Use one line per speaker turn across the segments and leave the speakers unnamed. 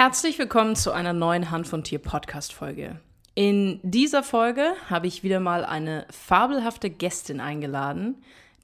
Herzlich willkommen zu einer neuen Hand von Tier Podcast Folge. In dieser Folge habe ich wieder mal eine fabelhafte Gästin eingeladen.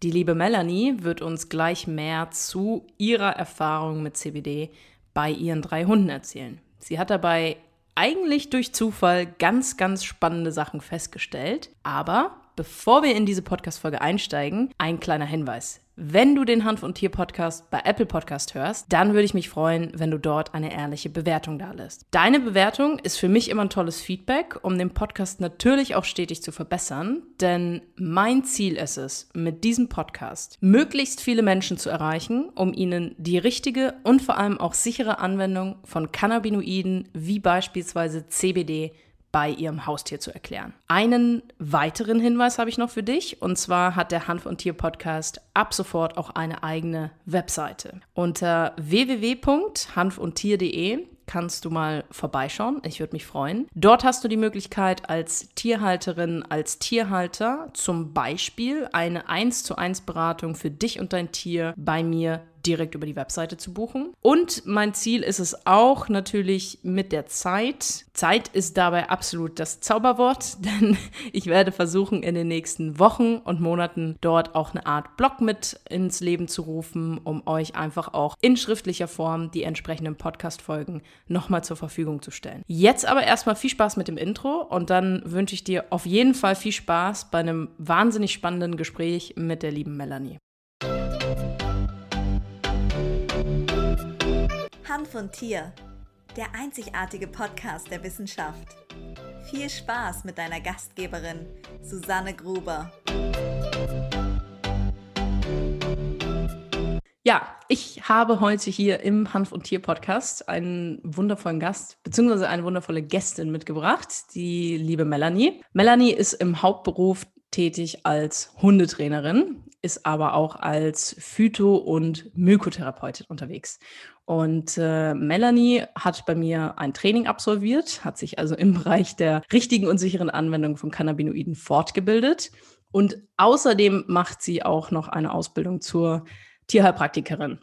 Die liebe Melanie wird uns gleich mehr zu ihrer Erfahrung mit CBD bei ihren drei Hunden erzählen. Sie hat dabei eigentlich durch Zufall ganz, ganz spannende Sachen festgestellt. Aber bevor wir in diese Podcast-Folge einsteigen, ein kleiner Hinweis. Wenn du den Hanf und Tier Podcast bei Apple Podcast hörst, dann würde ich mich freuen, wenn du dort eine ehrliche Bewertung da lässt. Deine Bewertung ist für mich immer ein tolles Feedback, um den Podcast natürlich auch stetig zu verbessern, denn mein Ziel ist es, mit diesem Podcast möglichst viele Menschen zu erreichen, um ihnen die richtige und vor allem auch sichere Anwendung von Cannabinoiden wie beispielsweise CBD bei ihrem Haustier zu erklären. Einen weiteren Hinweis habe ich noch für dich und zwar hat der Hanf und Tier Podcast ab sofort auch eine eigene Webseite. Unter www.hanfundtier.de kannst du mal vorbeischauen. Ich würde mich freuen. Dort hast du die Möglichkeit, als Tierhalterin, als Tierhalter zum Beispiel eine 1 zu 1 Beratung für dich und dein Tier bei mir direkt über die Webseite zu buchen. Und mein Ziel ist es auch natürlich mit der Zeit. Zeit ist dabei absolut das Zauberwort, denn ich werde versuchen, in den nächsten Wochen und Monaten dort auch eine Art Blog mit ins Leben zu rufen, um euch einfach auch in schriftlicher Form die entsprechenden Podcast-Folgen nochmal zur Verfügung zu stellen. Jetzt aber erstmal viel Spaß mit dem Intro und dann wünsche ich dir auf jeden Fall viel Spaß bei einem wahnsinnig spannenden Gespräch mit der lieben Melanie.
Hand von Tier, der einzigartige Podcast der Wissenschaft. Viel Spaß mit deiner Gastgeberin Susanne Gruber.
Ja, ich habe heute hier im Hanf und Tier Podcast einen wundervollen Gast beziehungsweise eine wundervolle Gästin mitgebracht, die liebe Melanie. Melanie ist im Hauptberuf tätig als Hundetrainerin, ist aber auch als Phyto- und Mykotherapeutin unterwegs. Und äh, Melanie hat bei mir ein Training absolviert, hat sich also im Bereich der richtigen und sicheren Anwendung von Cannabinoiden fortgebildet. Und außerdem macht sie auch noch eine Ausbildung zur Tierheilpraktikerin.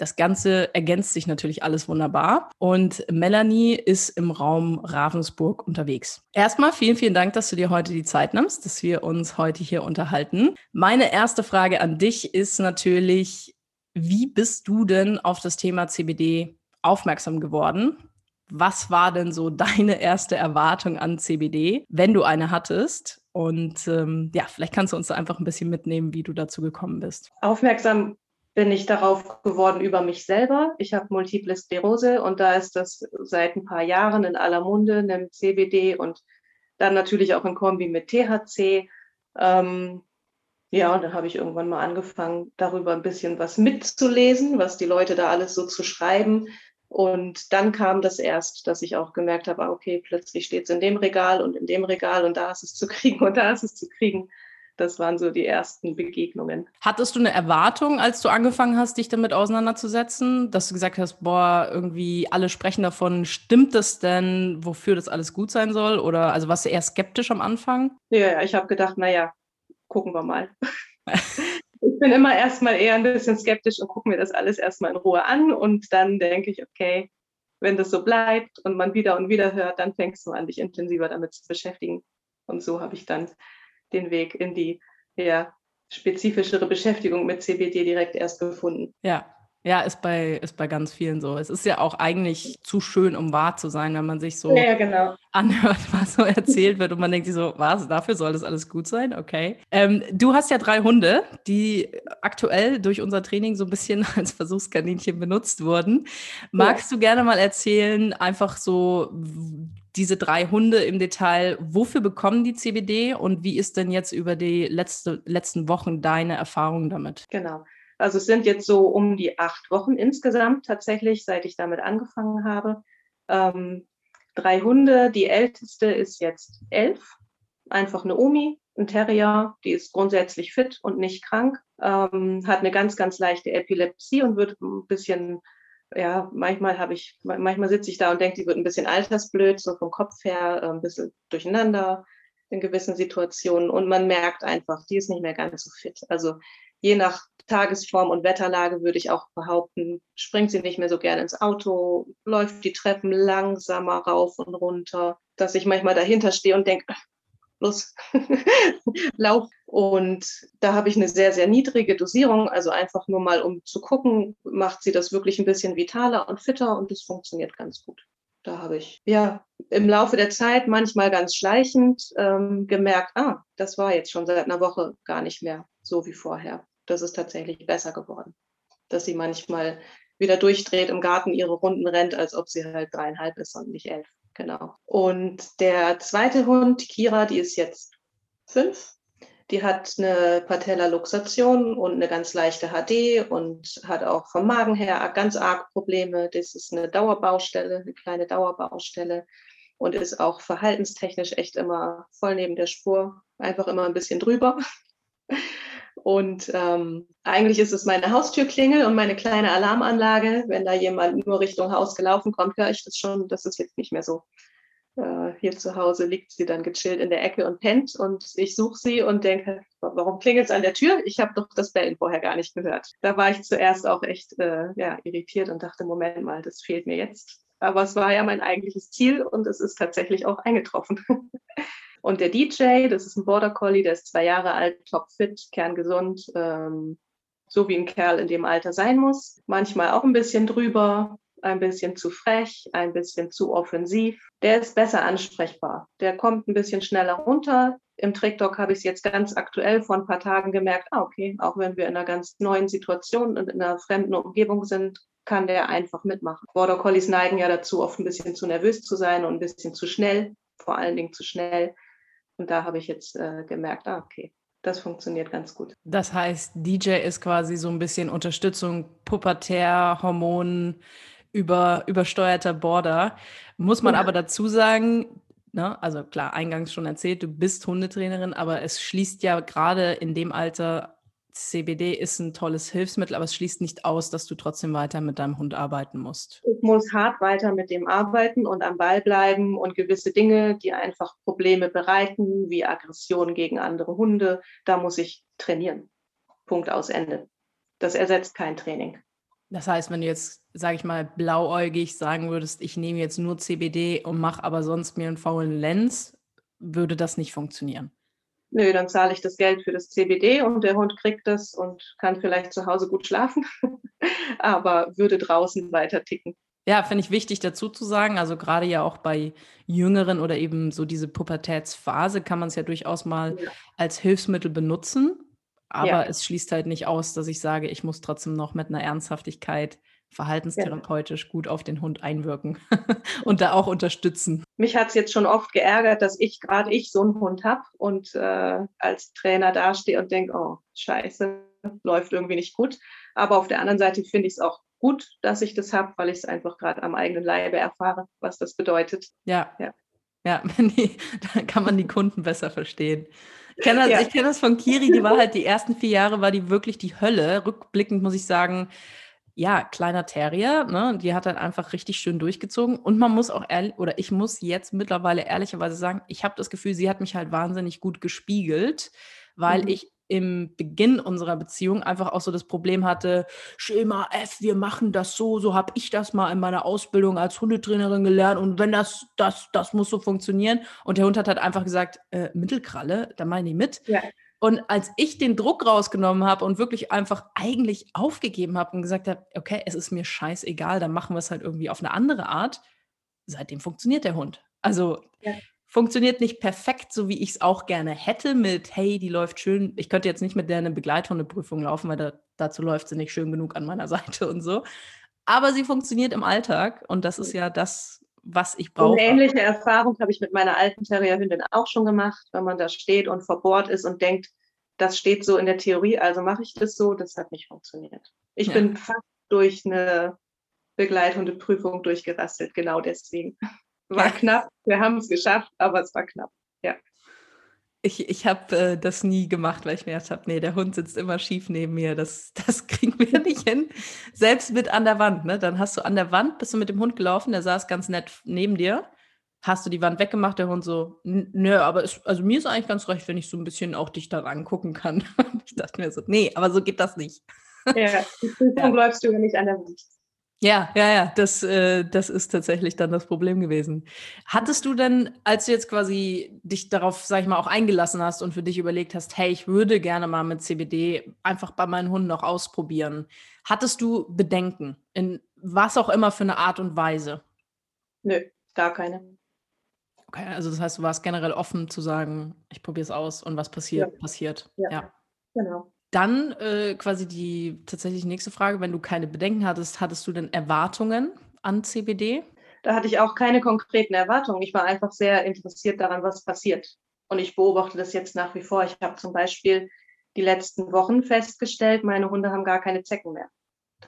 Das Ganze ergänzt sich natürlich alles wunderbar. Und Melanie ist im Raum Ravensburg unterwegs. Erstmal vielen, vielen Dank, dass du dir heute die Zeit nimmst, dass wir uns heute hier unterhalten. Meine erste Frage an dich ist natürlich, wie bist du denn auf das Thema CBD aufmerksam geworden? Was war denn so deine erste Erwartung an CBD, wenn du eine hattest? Und ähm, ja, vielleicht kannst du uns da einfach ein bisschen mitnehmen, wie du dazu gekommen bist.
Aufmerksam bin ich darauf geworden über mich selber. Ich habe Multiple Sklerose und da ist das seit ein paar Jahren in aller Munde, nimmt CBD und dann natürlich auch in Kombi mit THC. Ähm, ja, und dann habe ich irgendwann mal angefangen, darüber ein bisschen was mitzulesen, was die Leute da alles so zu schreiben. Und dann kam das erst, dass ich auch gemerkt habe, ah, okay, plötzlich steht es in dem Regal und in dem Regal und da ist es zu kriegen und da ist es zu kriegen. Das waren so die ersten Begegnungen.
Hattest du eine Erwartung, als du angefangen hast, dich damit auseinanderzusetzen, dass du gesagt hast, boah, irgendwie alle sprechen davon, stimmt das denn, wofür das alles gut sein soll? Oder also warst du eher skeptisch am Anfang?
Ja, ich habe gedacht, naja, gucken wir mal. ich bin immer erstmal eher ein bisschen skeptisch und gucke mir das alles erstmal in Ruhe an und dann denke ich, okay, wenn das so bleibt und man wieder und wieder hört, dann fängst du an, dich intensiver damit zu beschäftigen. Und so habe ich dann den Weg in die ja, spezifischere Beschäftigung mit CBD direkt erst gefunden.
Ja, ja, ist bei, ist bei ganz vielen so. Es ist ja auch eigentlich zu schön, um wahr zu sein, wenn man sich so
ja, genau.
anhört, was so erzählt wird und man denkt sich so, was, dafür soll das alles gut sein? Okay. Ähm, du hast ja drei Hunde, die aktuell durch unser Training so ein bisschen als Versuchskaninchen benutzt wurden. Magst ja. du gerne mal erzählen, einfach so diese drei Hunde im Detail, wofür bekommen die CBD und wie ist denn jetzt über die letzte, letzten Wochen deine Erfahrung damit?
Genau. Also es sind jetzt so um die acht Wochen insgesamt tatsächlich, seit ich damit angefangen habe. Ähm, drei Hunde. Die älteste ist jetzt elf. Einfach eine Omi, ein Terrier. Die ist grundsätzlich fit und nicht krank. Ähm, hat eine ganz, ganz leichte Epilepsie und wird ein bisschen, ja, manchmal habe ich, manchmal sitze ich da und denke, die wird ein bisschen altersblöd, so vom Kopf her, äh, ein bisschen durcheinander in gewissen Situationen. Und man merkt einfach, die ist nicht mehr ganz so fit. Also je nach Tagesform und Wetterlage würde ich auch behaupten, springt sie nicht mehr so gerne ins Auto, läuft die Treppen langsamer rauf und runter, dass ich manchmal dahinter stehe und denke, los, lauf. Und da habe ich eine sehr, sehr niedrige Dosierung, also einfach nur mal, um zu gucken, macht sie das wirklich ein bisschen vitaler und fitter und das funktioniert ganz gut. Da habe ich ja im Laufe der Zeit manchmal ganz schleichend ähm, gemerkt, ah, das war jetzt schon seit einer Woche gar nicht mehr so wie vorher. Das ist tatsächlich besser geworden. Dass sie manchmal wieder durchdreht im Garten, ihre Runden rennt, als ob sie halt dreieinhalb ist und nicht elf. Genau. Und der zweite Hund, Kira, die ist jetzt fünf. Die hat eine Patellaluxation und eine ganz leichte HD und hat auch vom Magen her ganz arg Probleme. Das ist eine Dauerbaustelle, eine kleine Dauerbaustelle und ist auch verhaltenstechnisch echt immer voll neben der Spur, einfach immer ein bisschen drüber. Und ähm, eigentlich ist es meine Haustürklingel und meine kleine Alarmanlage. Wenn da jemand nur Richtung Haus gelaufen kommt, höre ich das schon. Das ist jetzt nicht mehr so. Äh, hier zu Hause liegt sie dann gechillt in der Ecke und pennt. Und ich suche sie und denke, warum klingelt es an der Tür? Ich habe doch das Bellen vorher gar nicht gehört. Da war ich zuerst auch echt äh, ja, irritiert und dachte, Moment mal, das fehlt mir jetzt. Aber es war ja mein eigentliches Ziel und es ist tatsächlich auch eingetroffen. Und der DJ, das ist ein Border Collie, der ist zwei Jahre alt, topfit, kerngesund, ähm, so wie ein Kerl in dem Alter sein muss. Manchmal auch ein bisschen drüber, ein bisschen zu frech, ein bisschen zu offensiv. Der ist besser ansprechbar. Der kommt ein bisschen schneller runter. Im Trickdog habe ich es jetzt ganz aktuell vor ein paar Tagen gemerkt, ah, okay, auch wenn wir in einer ganz neuen Situation und in einer fremden Umgebung sind, kann der einfach mitmachen. Border Collies neigen ja dazu, oft ein bisschen zu nervös zu sein und ein bisschen zu schnell, vor allen Dingen zu schnell. Und da habe ich jetzt äh, gemerkt, ah, okay, das funktioniert ganz gut.
Das heißt, DJ ist quasi so ein bisschen Unterstützung, Pubertär, Hormonen, über, übersteuerter Border. Muss man ja. aber dazu sagen, ne, also klar, eingangs schon erzählt, du bist Hundetrainerin, aber es schließt ja gerade in dem Alter CBD ist ein tolles Hilfsmittel, aber es schließt nicht aus, dass du trotzdem weiter mit deinem Hund arbeiten musst.
Ich muss hart weiter mit dem arbeiten und am Ball bleiben und gewisse Dinge, die einfach Probleme bereiten, wie Aggression gegen andere Hunde, da muss ich trainieren. Punkt aus Ende. Das ersetzt kein Training.
Das heißt, wenn du jetzt, sage ich mal, blauäugig sagen würdest, ich nehme jetzt nur CBD und mache aber sonst mir einen faulen Lens, würde das nicht funktionieren
nö, dann zahle ich das Geld für das CBD und der Hund kriegt das und kann vielleicht zu Hause gut schlafen, aber würde draußen weiter ticken.
Ja, finde ich wichtig dazu zu sagen. Also gerade ja auch bei Jüngeren oder eben so diese Pubertätsphase kann man es ja durchaus mal ja. als Hilfsmittel benutzen. Aber ja. es schließt halt nicht aus, dass ich sage, ich muss trotzdem noch mit einer Ernsthaftigkeit verhaltenstherapeutisch gut auf den Hund einwirken und da auch unterstützen.
Mich hat es jetzt schon oft geärgert, dass ich gerade ich so einen Hund habe und äh, als Trainer dastehe und denke, oh, scheiße, läuft irgendwie nicht gut. Aber auf der anderen Seite finde ich es auch gut, dass ich das habe, weil ich es einfach gerade am eigenen Leibe erfahre, was das bedeutet.
Ja. Ja, ja die, da kann man die Kunden besser verstehen. Ich kenne das, ja. kenn das von Kiri, die war halt die ersten vier Jahre, war die wirklich die Hölle. Rückblickend muss ich sagen, ja, kleiner Terrier, ne? Die hat dann einfach richtig schön durchgezogen. Und man muss auch ehrlich, oder ich muss jetzt mittlerweile ehrlicherweise sagen, ich habe das Gefühl, sie hat mich halt wahnsinnig gut gespiegelt, weil mhm. ich im Beginn unserer Beziehung einfach auch so das Problem hatte, Schema F, wir machen das so, so habe ich das mal in meiner Ausbildung als Hundetrainerin gelernt und wenn das, das, das muss so funktionieren. Und der Hund hat halt einfach gesagt, äh, Mittelkralle, da meine ich mit. Ja. Und als ich den Druck rausgenommen habe und wirklich einfach eigentlich aufgegeben habe und gesagt habe, okay, es ist mir scheißegal, dann machen wir es halt irgendwie auf eine andere Art, seitdem funktioniert der Hund. Also ja. Funktioniert nicht perfekt, so wie ich es auch gerne hätte, mit, hey, die läuft schön. Ich könnte jetzt nicht mit der eine Begleithundeprüfung laufen, weil da, dazu läuft sie nicht schön genug an meiner Seite und so. Aber sie funktioniert im Alltag und das ist ja das, was ich brauche.
Eine ähnliche Erfahrung habe ich mit meiner alten Terrierhündin auch schon gemacht, wenn man da steht und vor Bord ist und denkt, das steht so in der Theorie, also mache ich das so, das hat nicht funktioniert. Ich ja. bin fast durch eine Begleithundeprüfung durchgerastet, genau deswegen. War ja. knapp, wir haben es geschafft, aber es war knapp, ja.
Ich, ich habe äh, das nie gemacht, weil ich mir gedacht habe, nee, der Hund sitzt immer schief neben mir. Das, das kriegen wir nicht hin. Selbst mit an der Wand, ne? Dann hast du an der Wand, bist du mit dem Hund gelaufen, der saß ganz nett neben dir. Hast du die Wand weggemacht, der Hund so, nö, aber es, also mir ist eigentlich ganz recht, wenn ich so ein bisschen auch dich dann angucken kann. ich dachte mir so, nee, aber so geht das nicht.
ja, die Prüfung ja. läufst du ja nicht an der Wand.
Ja, ja, ja, das, äh, das ist tatsächlich dann das Problem gewesen. Hattest du denn, als du jetzt quasi dich darauf, sag ich mal, auch eingelassen hast und für dich überlegt hast, hey, ich würde gerne mal mit CBD einfach bei meinen Hunden noch ausprobieren, hattest du Bedenken in was auch immer für eine Art und Weise?
Nö, gar keine.
Okay, also das heißt, du warst generell offen zu sagen, ich probiere es aus und was passiert, ja. passiert.
Ja, ja. genau.
Dann äh, quasi die tatsächlich nächste Frage, wenn du keine Bedenken hattest, hattest du denn Erwartungen an CBD?
Da hatte ich auch keine konkreten Erwartungen. Ich war einfach sehr interessiert daran, was passiert. Und ich beobachte das jetzt nach wie vor. Ich habe zum Beispiel die letzten Wochen festgestellt, meine Hunde haben gar keine Zecken mehr.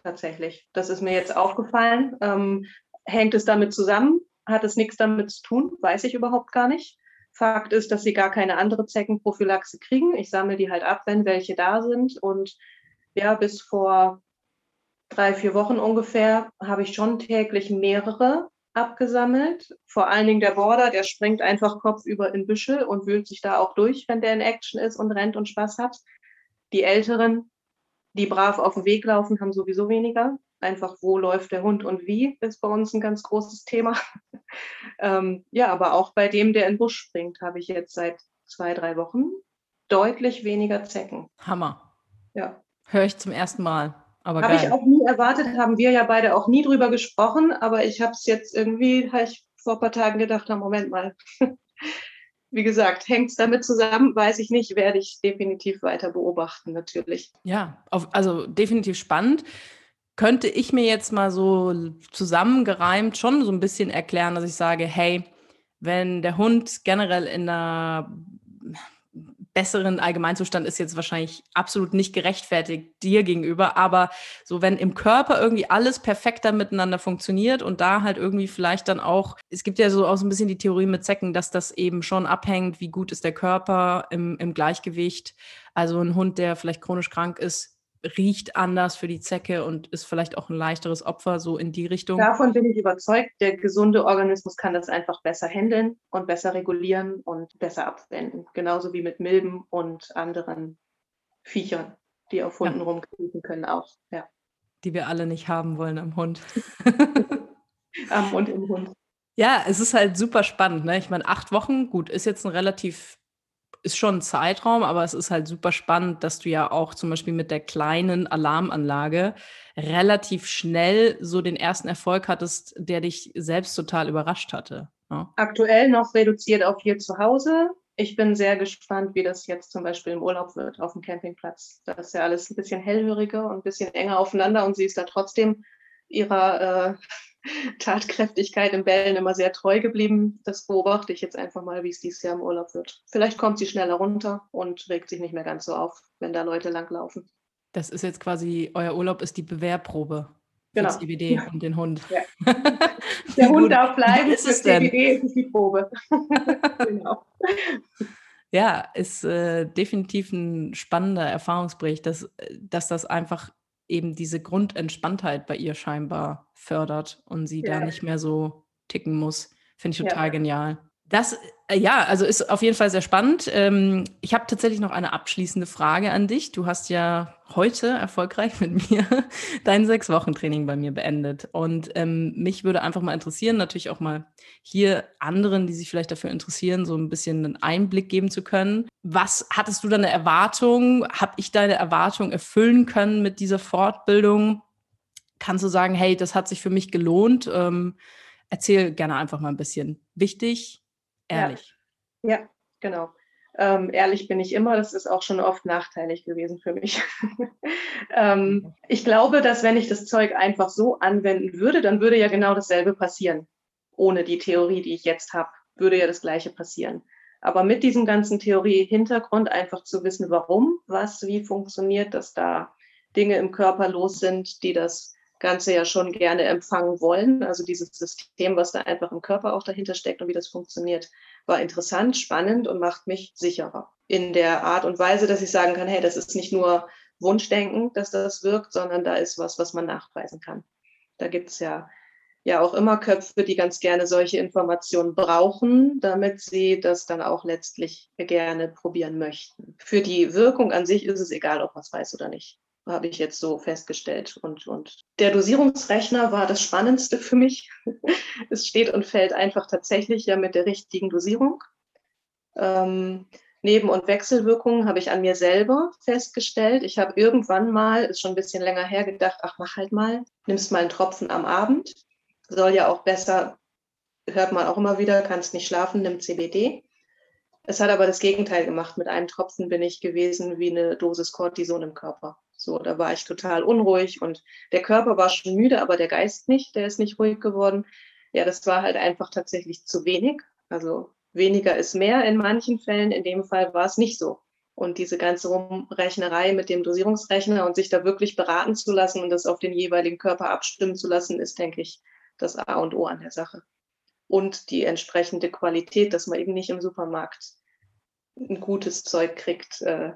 Tatsächlich. Das ist mir jetzt aufgefallen. Ähm, hängt es damit zusammen? Hat es nichts damit zu tun? Weiß ich überhaupt gar nicht. Fakt ist, dass sie gar keine andere Zeckenprophylaxe kriegen. Ich sammle die halt ab, wenn welche da sind. Und ja, bis vor drei, vier Wochen ungefähr habe ich schon täglich mehrere abgesammelt. Vor allen Dingen der Border, der springt einfach kopfüber in Büschel und wühlt sich da auch durch, wenn der in Action ist und rennt und Spaß hat. Die Älteren, die brav auf dem Weg laufen, haben sowieso weniger. Einfach, wo läuft der Hund und wie, ist bei uns ein ganz großes Thema. ähm, ja, aber auch bei dem, der in den Busch springt, habe ich jetzt seit zwei, drei Wochen deutlich weniger Zecken.
Hammer.
Ja.
Höre ich zum ersten Mal.
Aber habe ich auch nie erwartet, haben wir ja beide auch nie drüber gesprochen, aber ich habe es jetzt irgendwie, habe ich vor ein paar Tagen gedacht, na Moment mal. Wie gesagt, hängt es damit zusammen, weiß ich nicht, werde ich definitiv weiter beobachten, natürlich.
Ja, auf, also definitiv spannend könnte ich mir jetzt mal so zusammengereimt schon so ein bisschen erklären, dass ich sage, hey, wenn der Hund generell in einer besseren Allgemeinzustand ist jetzt wahrscheinlich absolut nicht gerechtfertigt dir gegenüber, aber so wenn im Körper irgendwie alles perfekter miteinander funktioniert und da halt irgendwie vielleicht dann auch, es gibt ja so auch so ein bisschen die Theorie mit Zecken, dass das eben schon abhängt, wie gut ist der Körper im, im Gleichgewicht. Also ein Hund, der vielleicht chronisch krank ist, riecht anders für die Zecke und ist vielleicht auch ein leichteres Opfer, so in die Richtung.
Davon bin ich überzeugt, der gesunde Organismus kann das einfach besser handeln und besser regulieren und besser abwenden. Genauso wie mit Milben und anderen Viechern, die auf Hunden ja. rumkriechen können auch. Ja.
Die wir alle nicht haben wollen am Hund.
am und im Hund.
Ja, es ist halt super spannend. Ne? Ich meine, acht Wochen, gut, ist jetzt ein relativ ist schon ein Zeitraum, aber es ist halt super spannend, dass du ja auch zum Beispiel mit der kleinen Alarmanlage relativ schnell so den ersten Erfolg hattest, der dich selbst total überrascht hatte.
Ja? Ne? Aktuell noch reduziert auf hier zu Hause. Ich bin sehr gespannt, wie das jetzt zum Beispiel im Urlaub wird auf dem Campingplatz. Da ist ja alles ein bisschen hellhöriger und ein bisschen enger aufeinander und sie ist da trotzdem ihrer äh, Tatkräftigkeit im Bällen immer sehr treu geblieben. Das beobachte ich jetzt einfach mal, wie es dieses Jahr im Urlaub wird. Vielleicht kommt sie schneller runter und regt sich nicht mehr ganz so auf, wenn da Leute langlaufen.
Das ist jetzt quasi, euer Urlaub ist die Bewährprobe genau. für CBD ja. und den Hund. Ja.
Der Hund darf bleiben, ist es ist die Probe.
genau. Ja, ist äh, definitiv ein spannender Erfahrungsbericht, dass, dass das einfach eben diese Grundentspanntheit bei ihr scheinbar fördert und sie ja. da nicht mehr so ticken muss. Finde ich total ja. genial. Das, äh, ja, also ist auf jeden Fall sehr spannend. Ähm, ich habe tatsächlich noch eine abschließende Frage an dich. Du hast ja heute erfolgreich mit mir dein Sechs-Wochen-Training bei mir beendet. Und ähm, mich würde einfach mal interessieren, natürlich auch mal hier anderen, die sich vielleicht dafür interessieren, so ein bisschen einen Einblick geben zu können. Was hattest du da eine Erwartung? Habe ich deine Erwartung erfüllen können mit dieser Fortbildung? Kannst du sagen, hey, das hat sich für mich gelohnt? Ähm, erzähl gerne einfach mal ein bisschen. Wichtig, Ehrlich.
Ja, ja genau. Ähm, ehrlich bin ich immer, das ist auch schon oft nachteilig gewesen für mich. ähm, ich glaube, dass wenn ich das Zeug einfach so anwenden würde, dann würde ja genau dasselbe passieren. Ohne die Theorie, die ich jetzt habe, würde ja das gleiche passieren. Aber mit diesem ganzen Theorie-Hintergrund einfach zu wissen, warum, was, wie funktioniert, dass da Dinge im Körper los sind, die das Ganze ja schon gerne empfangen wollen. Also dieses System, was da einfach im Körper auch dahinter steckt und wie das funktioniert, war interessant, spannend und macht mich sicherer. In der Art und Weise, dass ich sagen kann, hey, das ist nicht nur Wunschdenken, dass das wirkt, sondern da ist was, was man nachweisen kann. Da gibt es ja ja auch immer Köpfe, die ganz gerne solche Informationen brauchen, damit sie das dann auch letztlich gerne probieren möchten. Für die Wirkung an sich ist es egal, ob man es weiß oder nicht habe ich jetzt so festgestellt. Und, und der Dosierungsrechner war das Spannendste für mich. es steht und fällt einfach tatsächlich ja mit der richtigen Dosierung. Ähm, Neben- und Wechselwirkungen habe ich an mir selber festgestellt. Ich habe irgendwann mal, ist schon ein bisschen länger her, gedacht, ach, mach halt mal, nimmst mal einen Tropfen am Abend. Soll ja auch besser, hört man auch immer wieder, kannst nicht schlafen, nimm CBD. Es hat aber das Gegenteil gemacht. Mit einem Tropfen bin ich gewesen wie eine Dosis Cortison im Körper. So, da war ich total unruhig und der Körper war schon müde, aber der Geist nicht, der ist nicht ruhig geworden. Ja, das war halt einfach tatsächlich zu wenig. Also weniger ist mehr in manchen Fällen. In dem Fall war es nicht so. Und diese ganze Rumrechnerei mit dem Dosierungsrechner und sich da wirklich beraten zu lassen und das auf den jeweiligen Körper abstimmen zu lassen, ist, denke ich, das A und O an der Sache. Und die entsprechende Qualität, dass man eben nicht im Supermarkt ein gutes Zeug kriegt, äh,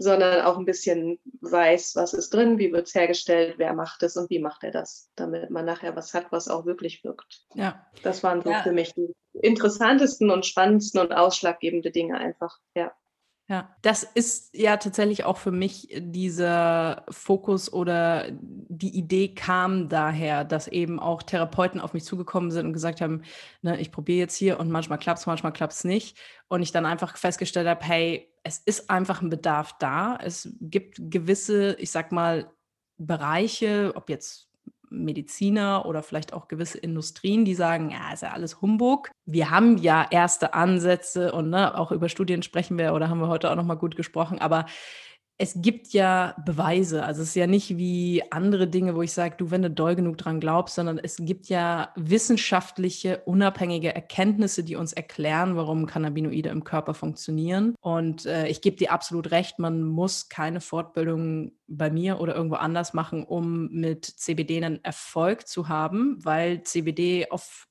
sondern auch ein bisschen weiß, was ist drin, wie wird es hergestellt, wer macht es und wie macht er das, damit man nachher was hat, was auch wirklich wirkt. Ja. Das waren so ja. für mich die interessantesten und spannendsten und ausschlaggebende Dinge einfach, ja.
Ja, das ist ja tatsächlich auch für mich dieser Fokus oder die Idee kam daher, dass eben auch Therapeuten auf mich zugekommen sind und gesagt haben, ne, ich probiere jetzt hier und manchmal klappt es, manchmal klappt es nicht. Und ich dann einfach festgestellt habe, hey, es ist einfach ein Bedarf da. Es gibt gewisse, ich sag mal, Bereiche, ob jetzt Mediziner oder vielleicht auch gewisse Industrien, die sagen, ja, ist ja alles Humbug. Wir haben ja erste Ansätze und ne, auch über Studien sprechen wir oder haben wir heute auch noch mal gut gesprochen, aber es gibt ja Beweise. Also es ist ja nicht wie andere Dinge, wo ich sage, du, wenn du doll genug dran glaubst, sondern es gibt ja wissenschaftliche, unabhängige Erkenntnisse, die uns erklären, warum Cannabinoide im Körper funktionieren. Und äh, ich gebe dir absolut recht, man muss keine Fortbildung bei mir oder irgendwo anders machen, um mit CBD einen Erfolg zu haben, weil CBD auf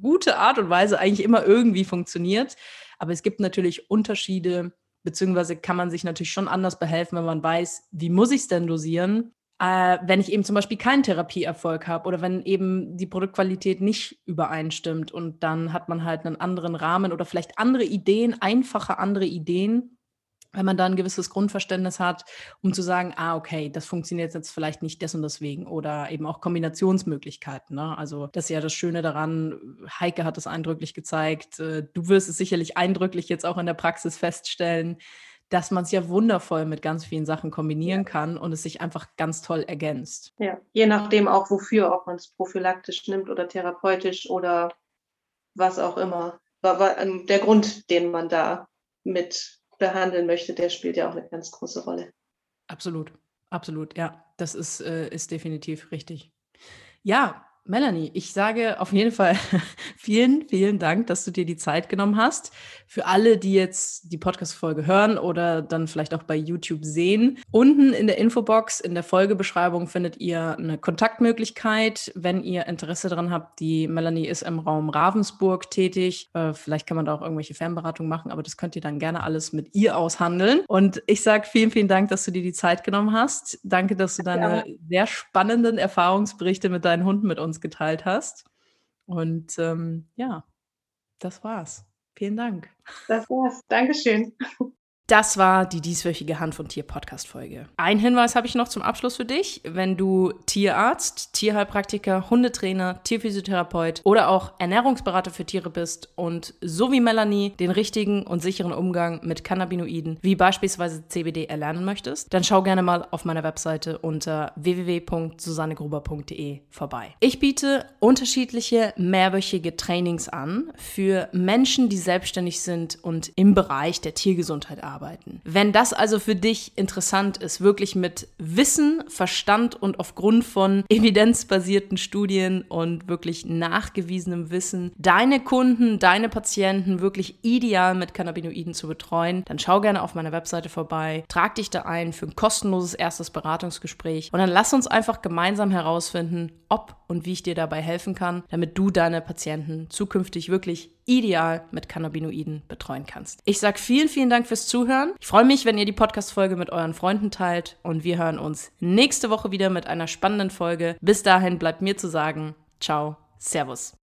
gute Art und Weise eigentlich immer irgendwie funktioniert. Aber es gibt natürlich Unterschiede beziehungsweise kann man sich natürlich schon anders behelfen, wenn man weiß, wie muss ich es denn dosieren, äh, wenn ich eben zum Beispiel keinen Therapieerfolg habe oder wenn eben die Produktqualität nicht übereinstimmt und dann hat man halt einen anderen Rahmen oder vielleicht andere Ideen, einfache andere Ideen, wenn man da ein gewisses Grundverständnis hat, um zu sagen, ah, okay, das funktioniert jetzt vielleicht nicht des und deswegen oder eben auch Kombinationsmöglichkeiten. Ne? Also das ist ja das Schöne daran, Heike hat es eindrücklich gezeigt, äh, du wirst es sicherlich eindrücklich jetzt auch in der Praxis feststellen, dass man es ja wundervoll mit ganz vielen Sachen kombinieren ja. kann und es sich einfach ganz toll ergänzt.
Ja, je nachdem auch wofür, ob man es prophylaktisch nimmt oder therapeutisch oder was auch immer. Ähm, der Grund, den man da mit behandeln möchte, der spielt ja auch eine ganz große Rolle.
Absolut, absolut, ja, das ist, äh, ist definitiv richtig. Ja, Melanie, ich sage auf jeden Fall vielen, vielen Dank, dass du dir die Zeit genommen hast. Für alle, die jetzt die Podcast-Folge hören oder dann vielleicht auch bei YouTube sehen, unten in der Infobox, in der Folgebeschreibung findet ihr eine Kontaktmöglichkeit, wenn ihr Interesse daran habt. Die Melanie ist im Raum Ravensburg tätig. Äh, vielleicht kann man da auch irgendwelche Fernberatungen machen, aber das könnt ihr dann gerne alles mit ihr aushandeln. Und ich sage vielen, vielen Dank, dass du dir die Zeit genommen hast. Danke, dass du deine ja. sehr spannenden Erfahrungsberichte mit deinen Hunden mit uns uns geteilt hast. Und ähm, ja, das war's. Vielen Dank.
Das war's. Dankeschön.
Das war die dieswöchige Hand von Tier Podcast Folge. Ein Hinweis habe ich noch zum Abschluss für dich. Wenn du Tierarzt, Tierheilpraktiker, Hundetrainer, Tierphysiotherapeut oder auch Ernährungsberater für Tiere bist und so wie Melanie den richtigen und sicheren Umgang mit Cannabinoiden wie beispielsweise CBD erlernen möchtest, dann schau gerne mal auf meiner Webseite unter www.susannegruber.de vorbei. Ich biete unterschiedliche mehrwöchige Trainings an für Menschen, die selbstständig sind und im Bereich der Tiergesundheit arbeiten arbeiten. Wenn das also für dich interessant ist, wirklich mit Wissen, Verstand und aufgrund von evidenzbasierten Studien und wirklich nachgewiesenem Wissen deine Kunden, deine Patienten wirklich ideal mit Cannabinoiden zu betreuen, dann schau gerne auf meiner Webseite vorbei, trag dich da ein für ein kostenloses erstes Beratungsgespräch und dann lass uns einfach gemeinsam herausfinden, ob und wie ich dir dabei helfen kann, damit du deine Patienten zukünftig wirklich ideal mit Cannabinoiden betreuen kannst. Ich sage vielen, vielen Dank fürs Zuhören. Ich freue mich, wenn ihr die Podcast-Folge mit euren Freunden teilt und wir hören uns nächste Woche wieder mit einer spannenden Folge. Bis dahin bleibt mir zu sagen, ciao Servus.